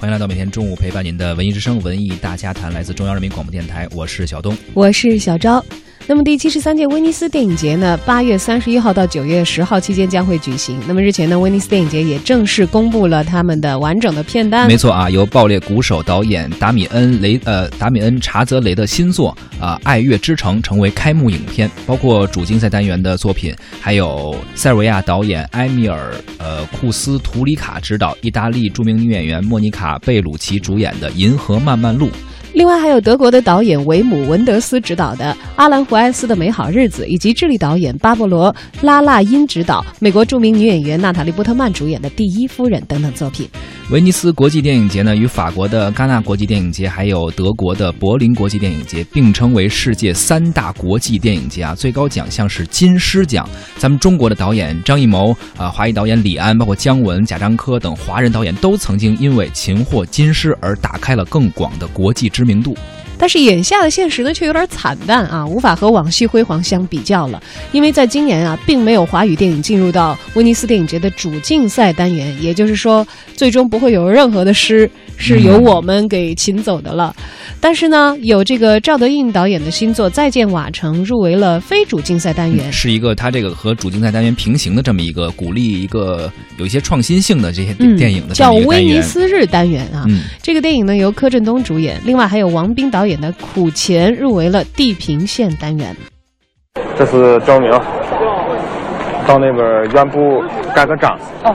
欢迎来到每天中午陪伴您的文艺之声文艺大家谈，来自中央人民广播电台，我是小东，我是小昭。那么第七十三届威尼斯电影节呢，八月三十一号到九月十号期间将会举行。那么日前呢，威尼斯电影节也正式公布了他们的完整的片单。没错啊，由爆裂鼓手导演达米恩雷呃达米恩查泽雷的新作啊《爱乐之城》成为开幕影片，包括主竞赛单元的作品，还有塞尔维亚导演埃米尔呃库斯图里卡执导，意大利著名女演员莫妮卡贝鲁奇主演的《银河漫漫路》。另外还有德国的导演维姆文德斯执导的阿兰胡埃斯的美好日子，以及智利导演巴勃罗拉拉因执导、美国著名女演员娜塔莉波特曼主演的《第一夫人》等等作品。威尼斯国际电影节呢，与法国的戛纳国际电影节，还有德国的柏林国际电影节并称为世界三大国际电影节啊。最高奖项是金狮奖。咱们中国的导演张艺谋啊，华裔导演李安，包括姜文、贾樟柯等华人导演，都曾经因为擒获金狮而打开了更广的国际知名度。但是眼下的现实呢，却有点惨淡啊，无法和往昔辉煌相比较了。因为在今年啊，并没有华语电影进入到威尼斯电影节的主竞赛单元，也就是说，最终不会有任何的诗是由我们给请走的了。但是呢，有这个赵德胤导演的新作《再见瓦城》入围了非主竞赛单元，是一个他这个和主竞赛单元平行的这么一个鼓励一个有一些创新性的这些电影的叫威尼斯日单元啊。这个电影呢由柯震东主演，另外还有王斌导演。演的《苦钱》入围了地平线单元。这是证明，到那边院部盖个章。哦，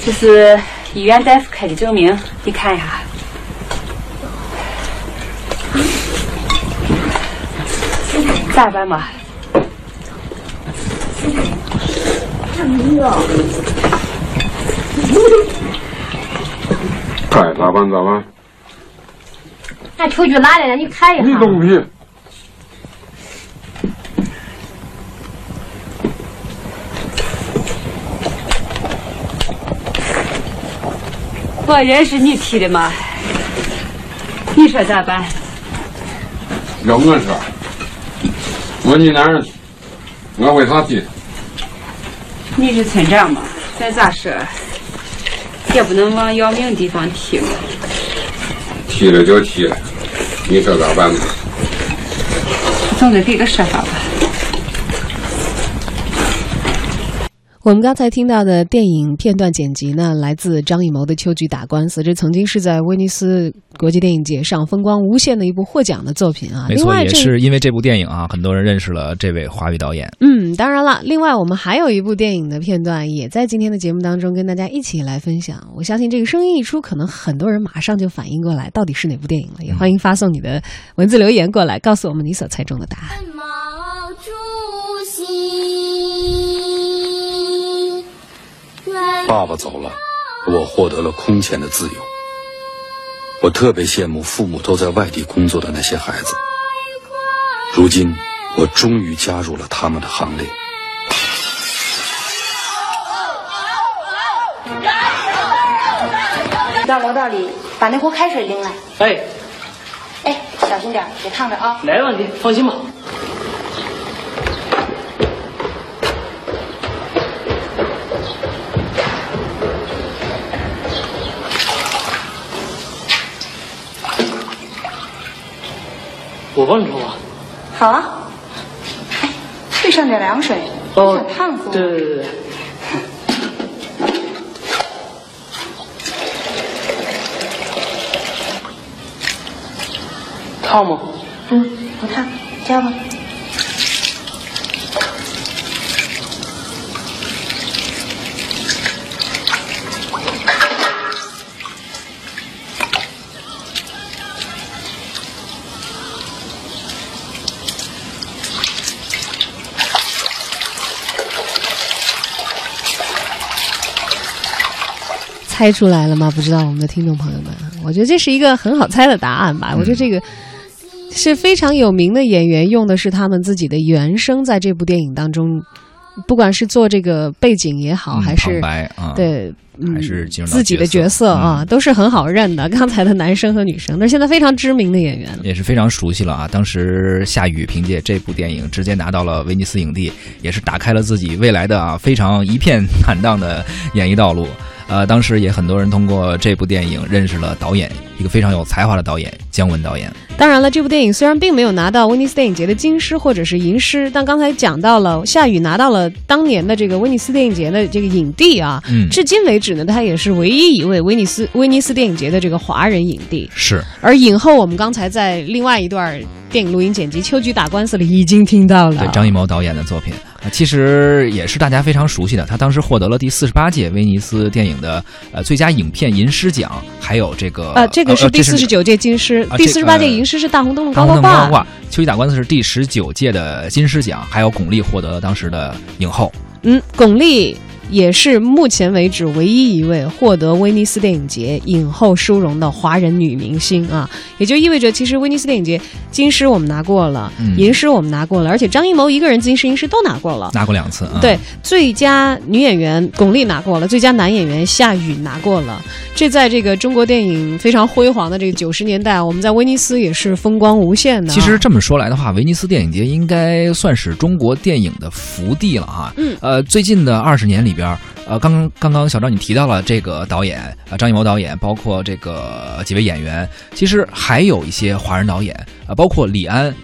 这是医院大夫开的证明，你看一下。咋办嘛？该咋办咋办？那球具拿来了，你看一下。你东西。我认识你踢的吗？你说咋办？要我说，问你那儿，我为啥踢？你是村长嘛，再咋说，也不能往要命地方踢嘛。踢了就踢了，你说咋办吧？总得给个说法吧。我们刚才听到的电影片段剪辑呢，来自张艺谋的《秋菊打官司》，这曾经是在威尼斯国际电影节上风光无限的一部获奖的作品啊。没错，也是因为这部电影啊，很多人认识了这位华语导演。嗯，当然了，另外我们还有一部电影的片段，也在今天的节目当中跟大家一起来分享。我相信这个声音一出，可能很多人马上就反应过来，到底是哪部电影了。也欢迎发送你的文字留言过来，告诉我们你所猜中的答案。爸爸走了，我获得了空前的自由。我特别羡慕父母都在外地工作的那些孩子。如今，我终于加入了他们的行列。到楼道里把那壶开水拎来。哎，哎，小心点，别烫着啊。没问题，放心吧。我帮你冲吧。好啊，哎，兑上点凉水，哦，烫死。对对对对。烫吗？嗯，不烫，加吧。猜出来了吗？不知道我们的听众朋友们，我觉得这是一个很好猜的答案吧。我觉得这个是非常有名的演员，用的是他们自己的原声，在这部电影当中，不管是做这个背景也好，还是对，还是自己的角色啊，都是很好认的。刚才的男生和女生，那现在非常知名的演员，也是非常熟悉了啊。当时夏雨凭借这部电影直接拿到了威尼斯影帝，也是打开了自己未来的啊非常一片坦荡的演艺道路。呃，当时也很多人通过这部电影认识了导演，一个非常有才华的导演姜文导演。当然了，这部电影虽然并没有拿到威尼斯电影节的金狮或者是银狮，但刚才讲到了夏雨拿到了当年的这个威尼斯电影节的这个影帝啊。嗯至今为止呢，他也是唯一一位威尼斯威尼斯电影节的这个华人影帝。是，而影后，我们刚才在另外一段电影录音剪辑《秋菊打官司》里已经听到了。对张艺谋导演的作品，啊，其实也是大家非常熟悉的。他当时获得了第四十八届威尼斯电影的呃最佳影片银狮奖，还有这个呃，这个是第四十九届金狮，第四十八届银狮是《大红灯笼高高挂》。挂，秋菊打官司是第十九届的金狮奖，还有巩俐获得了当时的影后。嗯，巩俐也是目前为止唯一一位获得威尼斯电影节影后殊荣的华人女明星啊，也就意味着其实威尼斯电影节金狮我们拿过了，嗯银狮我们拿过了，而且张艺谋一个人金狮银狮都拿过了。拿过两次啊。对，最佳女演员巩俐拿过了，最佳男演员夏雨拿过了。这在这个中国电影非常辉煌的这个九十年代，我们在威尼斯也是风光无限的啊。其实这么说来的话，威尼斯电影节应该算是中国电影的福地了啊。嗯，呃，最近的二十年里边，呃，刚刚刚刚小赵你提到了这个导演，呃，张艺谋导演，包括这个几位演员，其实还有一些华人导演，呃，包括李安，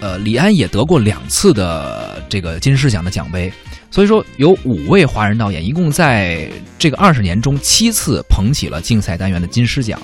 呃，李安也得过两次的这个金狮奖的奖杯。所以说，有五位华人导演，一共在这个二十年中七次捧起了竞赛单元的金狮奖。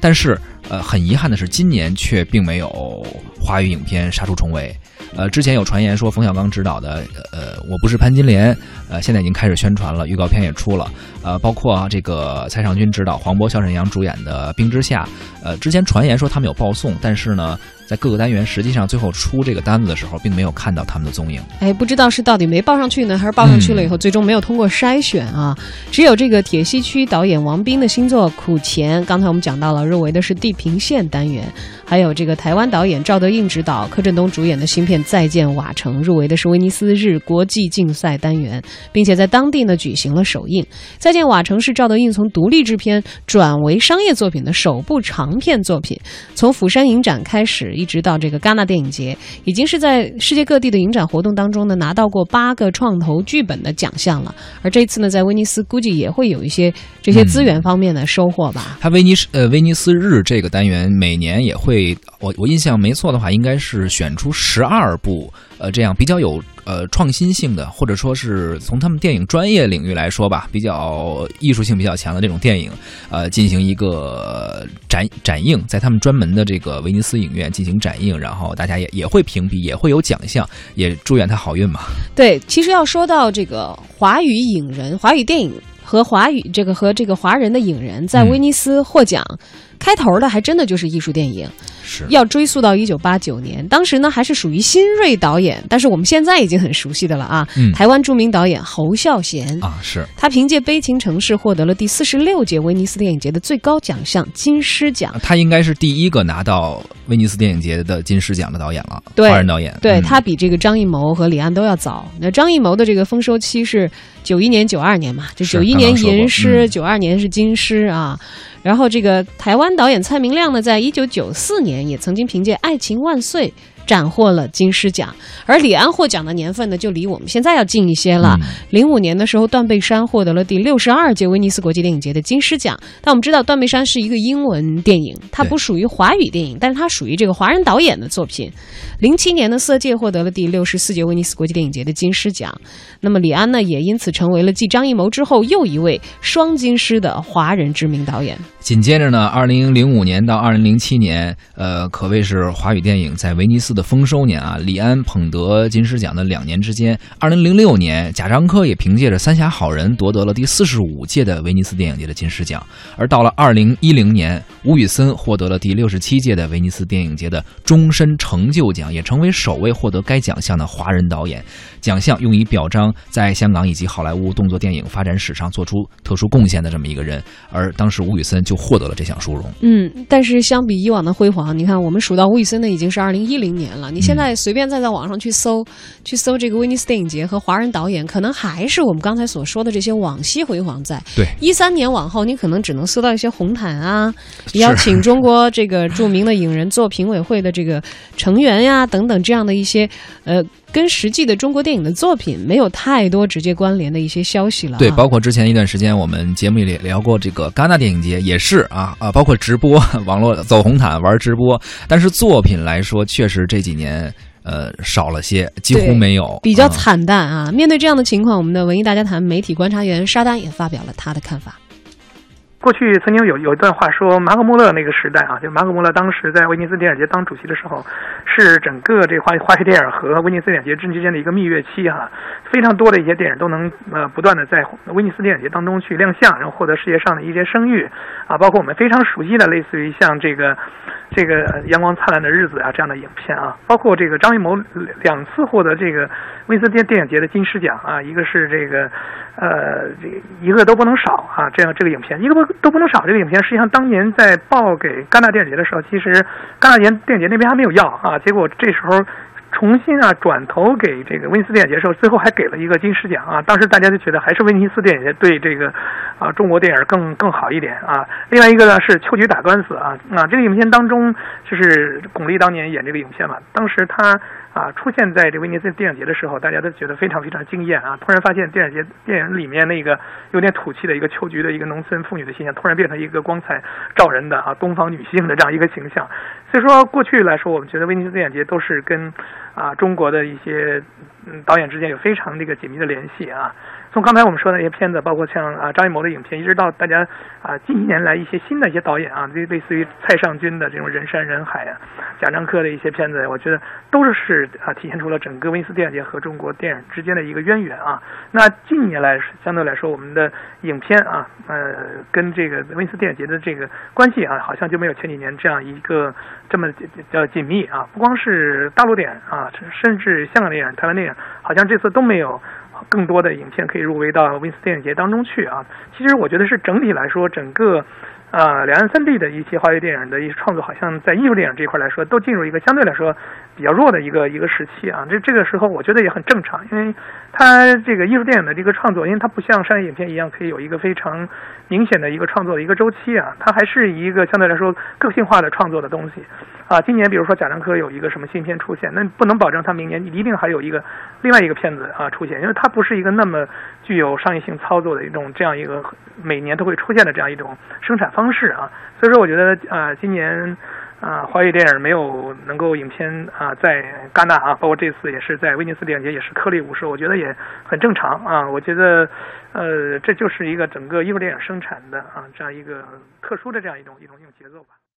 但是，呃，很遗憾的是，今年却并没有华语影片杀出重围。呃，之前有传言说冯小刚执导的呃《我不是潘金莲》，呃，现在已经开始宣传了，预告片也出了。呃，包括、啊、这个蔡尚君执导、黄渤、肖沈阳主演的《冰之下》，呃，之前传言说他们有报送，但是呢，在各个单元实际上最后出这个单子的时候，并没有看到他们的踪影。哎，不知道是到底没报上去呢，还是报上去了以后、最终没有通过筛选啊？只有这个铁西区导演王斌的新作《苦钱》，刚才我们讲到了，入围的是地平线单元，还有这个台湾导演赵德胤执导、柯震东主演的新片《再见瓦城》，入围的是威尼斯日国际竞赛单元，并且在当地呢举行了首映。《再见瓦城》是赵德胤从独立制片转为商业作品的首部长片作品，从釜山影展开始，一直到这个戛纳电影节，已经是在世界各地的影展活动当中呢拿到过八个创投剧本的奖项了。而这次呢，在威尼斯估计也会有一些这些资源方面的收获吧。它威尼斯呃威尼斯日这个单元每年也会，我我印象没错的话，应该是选出十二部呃这样比较有呃创新性的，或者说是从他们电影专业领域来说吧，比较艺术性比较强的这种电影，呃进行一个展展映，在他们专门的这个威尼斯影院进行展映，然后大家也也会评比，也会有奖项，也祝愿他好运嘛。对，其实要说到这个华语影人、华语电影和华语这个和这个华人的影人在威尼斯获奖，开头的还真的就是艺术电影。是要追溯到一九八九年，当时呢还是属于新锐导演，但是我们现在已经很熟悉的了啊。嗯台湾著名导演侯孝贤啊，是他凭借《悲情城市》获得了第四十六届威尼斯电影节的最高奖项金狮奖。他应该是第一个拿到威尼斯电影节的金狮奖的导演了，对华人导演。对、嗯他比这个张艺谋和李安都要早。那张艺谋的这个丰收期是九一年、九二年嘛，就是九一年银狮，嗯九二、年是金狮啊。然后这个台湾导演蔡明亮呢，在一九九四年也曾经凭借《爱情万岁》斩获了金狮奖，而李安获奖的年份呢，就离我们现在要近一些了。嗯零五、年的时候，断背山获得了第六十二届威尼斯国际电影节的金狮奖。但我们知道，断背山是一个英文电影，它不属于华语电影，但是它属于这个华人导演的作品。零七年的《色戒》获得了第六十四届威尼斯国际电影节的金狮奖。那么李安呢，也因此成为了继张艺谋之后又一位双金狮的华人知名导演。紧接着呢，二零零五年到二零零七年，呃，可谓是华语电影在威尼斯的丰收年啊。李安捧得金狮奖的两年之间，二零零六年，贾樟柯也凭借着《三峡好人》夺得了第四十五届的威尼斯电影节的金狮奖。而到了二零一零年，吴宇森获得了第六十七届的威尼斯电影节的终身成就奖，也成为首位获得该奖项的华人导演。奖项用以表彰在香港以及好莱坞动作电影发展史上做出特殊贡献的这么一个人。而当时吴宇森就获得了这项殊荣。嗯，但是相比以往的辉煌，你看我们数到吴宇森的已经是二零一零年了。你现在随便再在网上去搜，去搜这个威尼斯电影节和华人导演，可能还是我们刚才所说的这些往昔辉煌在。对，一三年往后，你可能只能搜到一些红毯啊，邀请中国这个著名的影人做评委会的这个成员呀等等这样的一些呃跟实际的中国电影的作品没有太多直接关联的一些消息了、啊。对，包括之前一段时间我们节目里也聊过这个戛纳电影节，也是啊啊，包括直播 网络走红毯玩直播，但是作品来说，确实这几年呃少了些，几乎没有，比较啊惨淡啊。面对这样的情况，我们的文艺大家谈媒体观察员沙丹也发表了他的看法。过去曾经有有一段话说，马可穆勒那个时代啊，就马可穆勒当时在威尼斯电影节当主席的时候，是整个这华华语电影和威尼斯电影节之间的一个蜜月期哈、非常多的一些电影都能呃不断的在威尼斯电影节当中去亮相，然后获得世界上的一些声誉啊，包括我们非常熟悉的类似于像这个这个阳光灿烂的日子啊这样的影片啊，包括这个张艺谋两次获得这个威尼斯电电影节的金狮奖啊，一个是这个呃这一个都不能少啊这样这个影片，一个不都不能少这个影片，实际上当年在报给戛纳电影节的时候，其实戛纳电电影节那边还没有要啊，结果这时候。重新啊转投给这个威尼斯电影节的时候，最后还给了一个金狮奖啊！当时大家就觉得还是威尼斯电影节对这个啊中国电影更更好一点啊。另外一个呢是秋菊打官司啊啊，这个影片当中就是巩俐当年演这个影片嘛，当时她啊出现在这威尼斯电影节的时候，大家都觉得非常非常惊艳啊！突然发现电影节电影里面那个有点土气的一个秋菊的一个农村妇女的形象，突然变成一个光彩照人的啊东方女性的这样一个形象。所以说过去来说，我们觉得威尼斯电影节都是跟啊中国的一些嗯导演之间有非常这个紧密的联系啊。从刚才我们说的那些片子，包括像啊张艺谋的影片，一直到大家啊近些年来一些新的一些导演啊，类类似于蔡尚君的这种人山人海啊，贾樟柯的一些片子，我觉得都是啊体现出了整个威尼斯电影节和中国电影之间的一个渊源啊。那近年来相对来说，我们的影片啊，呃，跟这个威尼斯电影节的这个关系啊，好像就没有前几年这样一个这么叫紧密啊。不光是大陆电影啊，甚至香港电影、台湾电影，好像这次都没有。更多的影片可以入围到威尼斯电影节当中去啊！其实我觉得是整体来说，整个呃两岸三地的一些华语电影的一些创作，好像在艺术电影这一块来说，都进入一个相对来说比较弱的一个一个时期啊。这这个时候，我觉得也很正常，因为它这个艺术电影的这个创作，因为它不像商业影片一样可以有一个非常明显的一个创作的一个周期啊，它还是一个相对来说个性化的创作的东西啊。今年比如说贾樟柯有一个什么新片出现，那不能保证他明年一定还有一个另外一个片子啊出现，因为它不是一个那么具有商业性操作的一种这样一个每年都会出现的这样一种生产方式啊。所以说，我觉得啊，今年。啊，华语电影没有能够影片啊，在戛纳啊，包括这次也是在威尼斯电影节也是颗粒无收，我觉得也很正常啊。我觉得，呃，这就是一个整个艺术电影生产的啊这样一个特殊的这样一种一种一种节奏吧。